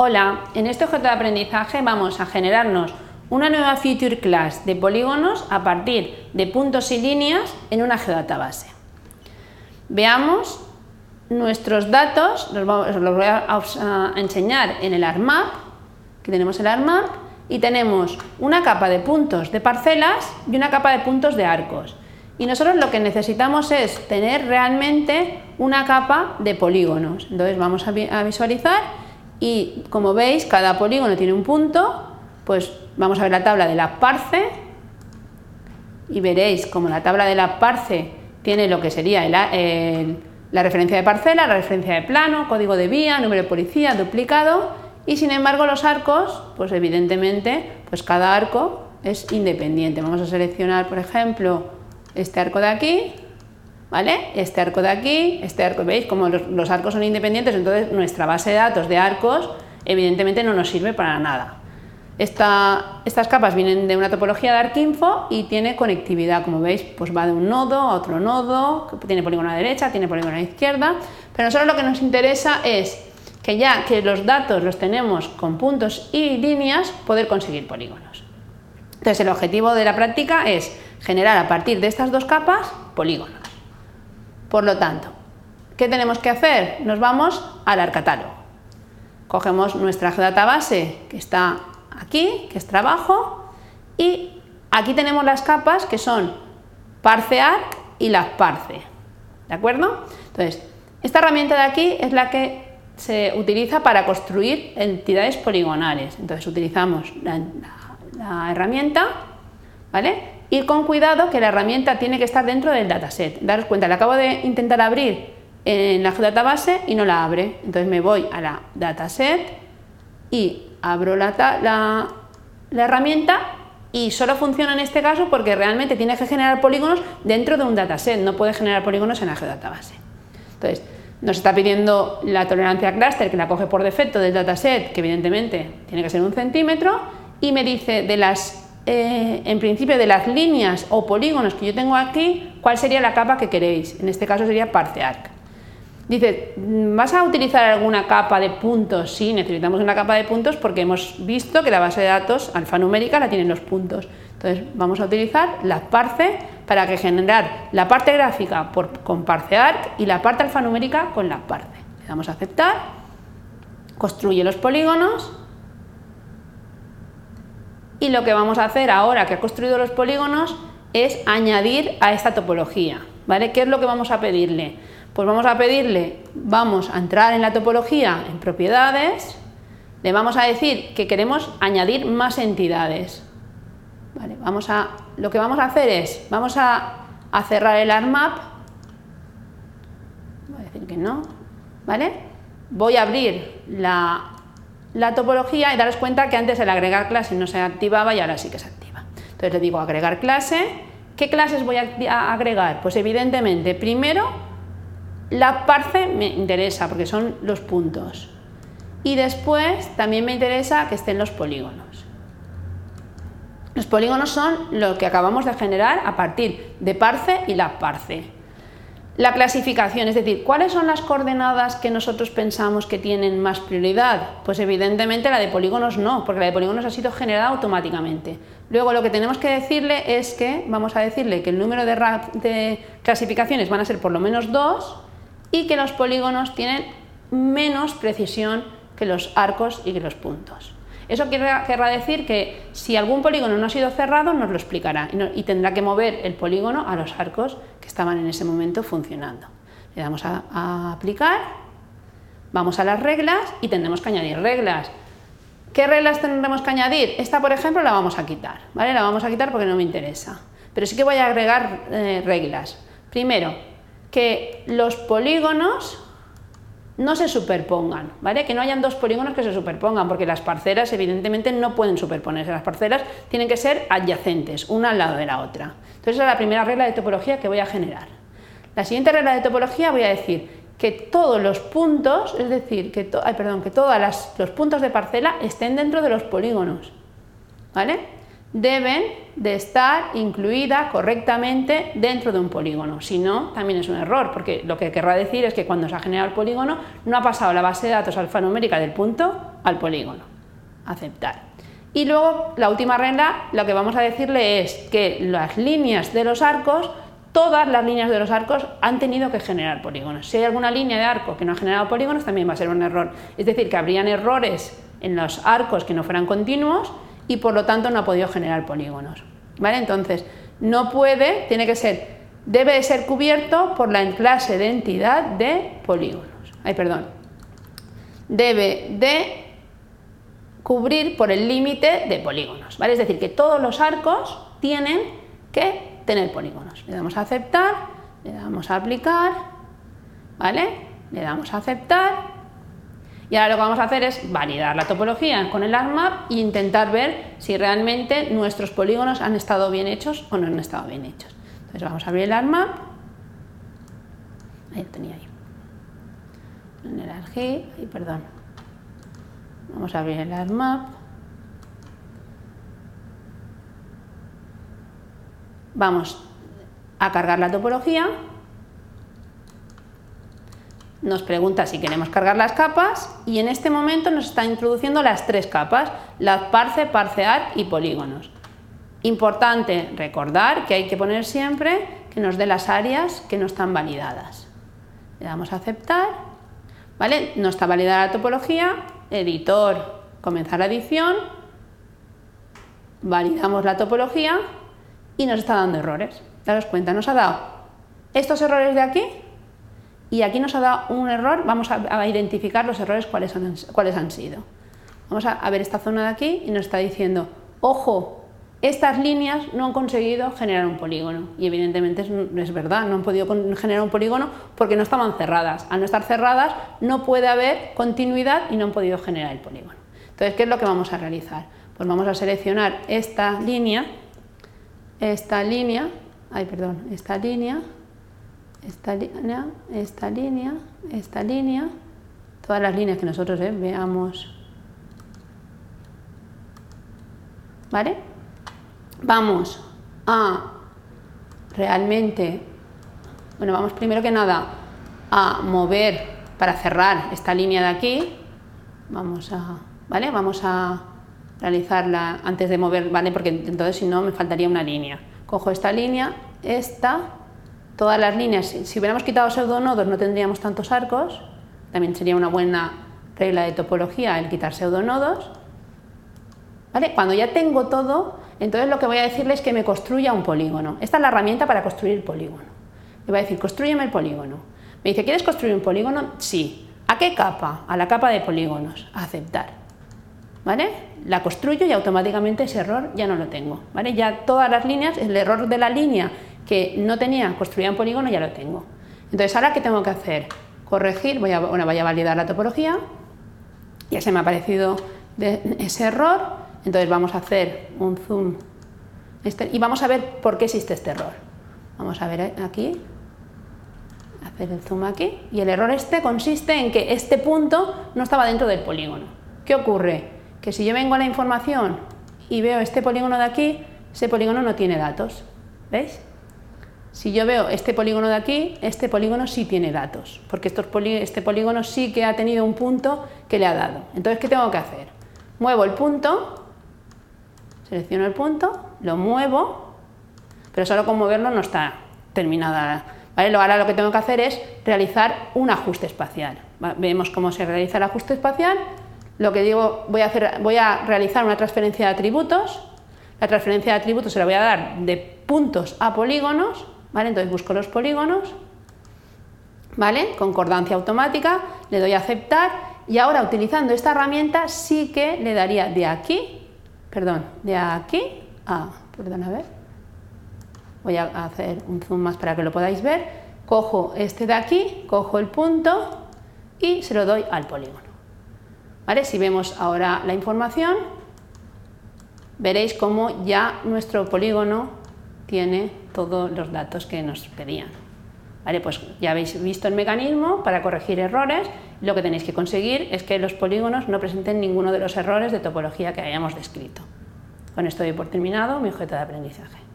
Hola, en este objeto de aprendizaje vamos a generarnos una nueva feature class de polígonos a partir de puntos y líneas en una geodatabase. Veamos nuestros datos, los, voy a enseñar en el ARMAP, que tenemos el ARMAP, y tenemos una capa de puntos de parcelas y una capa de puntos de arcos. Y nosotros lo que necesitamos es tener realmente una capa de polígonos. Entonces vamos a visualizar y como veis cada polígono tiene un punto, pues vamos a ver la tabla de la parce y veréis como la tabla de la parce tiene lo que sería la referencia de parcela, la referencia de plano, código de vía, número de policía, duplicado y sin embargo los arcos, pues evidentemente pues cada arco es independiente. Vamos a seleccionar por ejemplo este arco de aquí ¿vale? Este arco de aquí, este arco, ¿veis? Como los, arcos son independientes, entonces nuestra base de datos de arcos evidentemente no nos sirve para nada. estas capas vienen de una topología de ArcInfo y tiene conectividad, como veis, pues va de un nodo a otro nodo, tiene polígono a la derecha, tiene polígono a la izquierda, pero nosotros lo que nos interesa es que ya que los datos los tenemos con puntos y líneas, poder conseguir polígonos. Entonces el objetivo de la práctica es generar a partir de estas dos capas polígonos. Por lo tanto, ¿qué tenemos que hacer? Nos vamos al arcatálogo. Cogemos nuestra geodatabase que está aquí, que es trabajo, y aquí tenemos las capas que son parcearc y las parce. ¿De acuerdo? Entonces, esta herramienta de aquí es la que se utiliza para construir entidades poligonales. Entonces utilizamos la herramienta, ¿vale? Ir con cuidado que la herramienta tiene que estar dentro del dataset. Daros cuenta, la acabo de intentar abrir en la database y no la abre. Entonces me voy a la dataset y abro la, la, herramienta y solo funciona en este caso porque realmente tiene que generar polígonos dentro de un dataset, no puede generar polígonos en la geodatabase. Entonces, nos está pidiendo la tolerancia cluster que la coge por defecto del dataset, que evidentemente tiene que ser un centímetro, y me dice de las eh, en principio de las líneas o polígonos que yo tengo aquí, cuál sería la capa que queréis. En este caso sería parcearc. Dice, ¿vas a utilizar alguna capa de puntos? Sí, necesitamos una capa de puntos porque hemos visto que la base de datos alfanumérica la tienen los puntos. Entonces vamos a utilizar la parce para que generar la parte gráfica por, con parcearc y la parte alfanumérica con la parce. Le damos a aceptar, construye los polígonos y lo que vamos a hacer ahora que ha construido los polígonos es añadir a esta topología. ¿vale? ¿Qué es lo que vamos a pedirle? Pues vamos a pedirle, vamos a entrar en la topología en propiedades, le vamos a decir que queremos añadir más entidades. Vale, vamos a, lo que vamos a hacer es, vamos a, cerrar el ARMAP, voy a decir que no, ¿vale? Voy a abrir la la topología y daros cuenta que antes el agregar clase no se activaba y ahora sí que se activa. Entonces le digo agregar clase. ¿Qué clases voy a agregar? Pues evidentemente, primero, la parce me interesa porque son los puntos. Y después también me interesa que estén los polígonos. Los polígonos son lo que acabamos de generar a partir de parce y la parce. La clasificación, es decir, ¿cuáles son las coordenadas que nosotros pensamos que tienen más prioridad? Pues evidentemente la de polígonos no, porque la de polígonos ha sido generada automáticamente. Luego lo que tenemos que decirle es que, vamos a decirle que el número de, de clasificaciones van a ser por lo menos dos y que los polígonos tienen menos precisión que los arcos y que los puntos. Eso querrá decir que si algún polígono no ha sido cerrado, nos lo explicará y, tendrá que mover el polígono a los arcos que estaban en ese momento funcionando. Le damos a, aplicar, vamos a las reglas y tendremos que añadir reglas. ¿Qué reglas tendremos que añadir? Esta, por ejemplo, la vamos a quitar, ¿vale? La vamos a quitar porque no me interesa. Pero sí que voy a agregar eh, reglas. Primero, que los polígonos no se superpongan, ¿vale? Que no hayan dos polígonos que se superpongan, porque las parcelas evidentemente no pueden superponerse, las parcelas tienen que ser adyacentes, una al lado de la otra. Entonces esa es la primera regla de topología que voy a generar. La siguiente regla de topología voy a decir que todos los puntos, es decir, que, perdón, que todos los puntos de parcela estén dentro de los polígonos, ¿vale? Deben de estar incluidas correctamente dentro de un polígono. Si no, también es un error, porque lo que querrá decir es que cuando se ha generado el polígono no ha pasado la base de datos alfanumérica del punto al polígono. Aceptar. Y luego la última regla, lo que vamos a decirle es que las líneas de los arcos, todas las líneas de los arcos han tenido que generar polígonos. Si hay alguna línea de arco que no ha generado polígonos, también va a ser un error. Es decir, que habrían errores en los arcos que no fueran continuos y por lo tanto no ha podido generar polígonos. ¿Vale? Entonces, no puede, tiene que ser, debe de ser cubierto por la clase de entidad de polígonos. Ay, perdón. Debe de cubrir por el límite de polígonos. ¿vale? Es decir, que todos los arcos tienen que tener polígonos. Le damos a aceptar, le damos a aplicar, ¿vale? Le damos a aceptar y ahora lo que vamos a hacer es validar la topología con el ArcMap e intentar ver si realmente nuestros polígonos han estado bien hechos o no han estado bien hechos. Entonces vamos a abrir el ArcMap. Ahí lo tenía ahí. En el ArcGIS, perdón. Vamos a abrir el ArcMap. Vamos a cargar la topología. Nos pregunta si queremos cargar las capas y en este momento nos está introduciendo las tres capas, la parce, parcear y polígonos. Importante recordar que hay que poner siempre que nos dé las áreas que no están validadas. Le damos a aceptar, ¿vale? No está validada la topología, editor, comenzar la edición, validamos la topología y nos está dando errores. Daros cuenta, nos ha dado estos errores de aquí y aquí nos ha dado un error, vamos a, identificar los errores cuáles han, sido. Vamos a ver esta zona de aquí y nos está diciendo, ojo, estas líneas no han conseguido generar un polígono y evidentemente es, verdad, no han podido generar un polígono porque no estaban cerradas. Al no estar cerradas no puede haber continuidad y no han podido generar el polígono. Entonces, ¿qué es lo que vamos a realizar? Pues vamos a seleccionar esta línea, esta línea, ay perdón, esta línea, esta línea, esta línea, esta línea, todas las líneas que nosotros eh, veamos, ¿vale? vamos a realmente, bueno, vamos primero que nada a mover para cerrar esta línea de aquí, vamos a, ¿vale? Vamos a realizarla antes de mover, ¿vale? Porque entonces si no me faltaría una línea. Cojo esta línea, esta, todas las líneas, si hubiéramos quitado pseudonodos no tendríamos tantos arcos, también sería una buena regla de topología el quitar pseudonodos, ¿vale? Cuando ya tengo todo, entonces lo que voy a decirle es que me construya un polígono. Esta es la herramienta para construir el polígono. Le voy a decir, construyeme el polígono. Me dice, ¿quieres construir un polígono? Sí. ¿A qué capa? A la capa de polígonos. Aceptar. ¿Vale? La construyo y automáticamente ese error ya no lo tengo. ¿Vale? Ya todas las líneas, el error de la línea que no tenía construida un polígono ya lo tengo. Entonces, ¿ahora qué tengo que hacer? Corregir, voy a, bueno, voy a validar la topología. Ya se me ha aparecido ese error entonces vamos a hacer un zoom este, y vamos a ver por qué existe este error. Vamos a ver aquí, hacer el zoom aquí, y el error este consiste en que este punto no estaba dentro del polígono. ¿Qué ocurre? Que si yo vengo a la información y veo este polígono de aquí, ese polígono no tiene datos. ¿Veis? Si yo veo este polígono de aquí, este polígono sí tiene datos, porque este polígono sí que ha tenido un punto que le ha dado. Entonces, ¿qué tengo que hacer? Muevo el punto selecciono el punto, lo muevo, pero solo con moverlo no está terminada. ¿vale? Ahora lo que tengo que hacer es realizar un ajuste espacial. Vemos cómo se realiza el ajuste espacial. Lo que digo, voy a, hacer, voy a realizar una transferencia de atributos. La transferencia de atributos se la voy a dar de puntos a polígonos. ¿Vale? Entonces busco los polígonos, ¿vale? concordancia automática, le doy a aceptar y ahora utilizando esta herramienta sí que le daría de aquí perdón, de aquí a, perdón, a ver, voy a hacer un zoom más para que lo podáis ver, cojo este de aquí, cojo el punto y se lo doy al polígono. ¿Vale? Si vemos ahora la información, veréis cómo ya nuestro polígono tiene todos los datos que nos pedían. ¿Vale? Pues ya habéis visto el mecanismo para corregir errores. Lo que tenéis que conseguir es que los polígonos no presenten ninguno de los errores de topología que hayamos descrito. Con esto doy por terminado mi objeto de aprendizaje.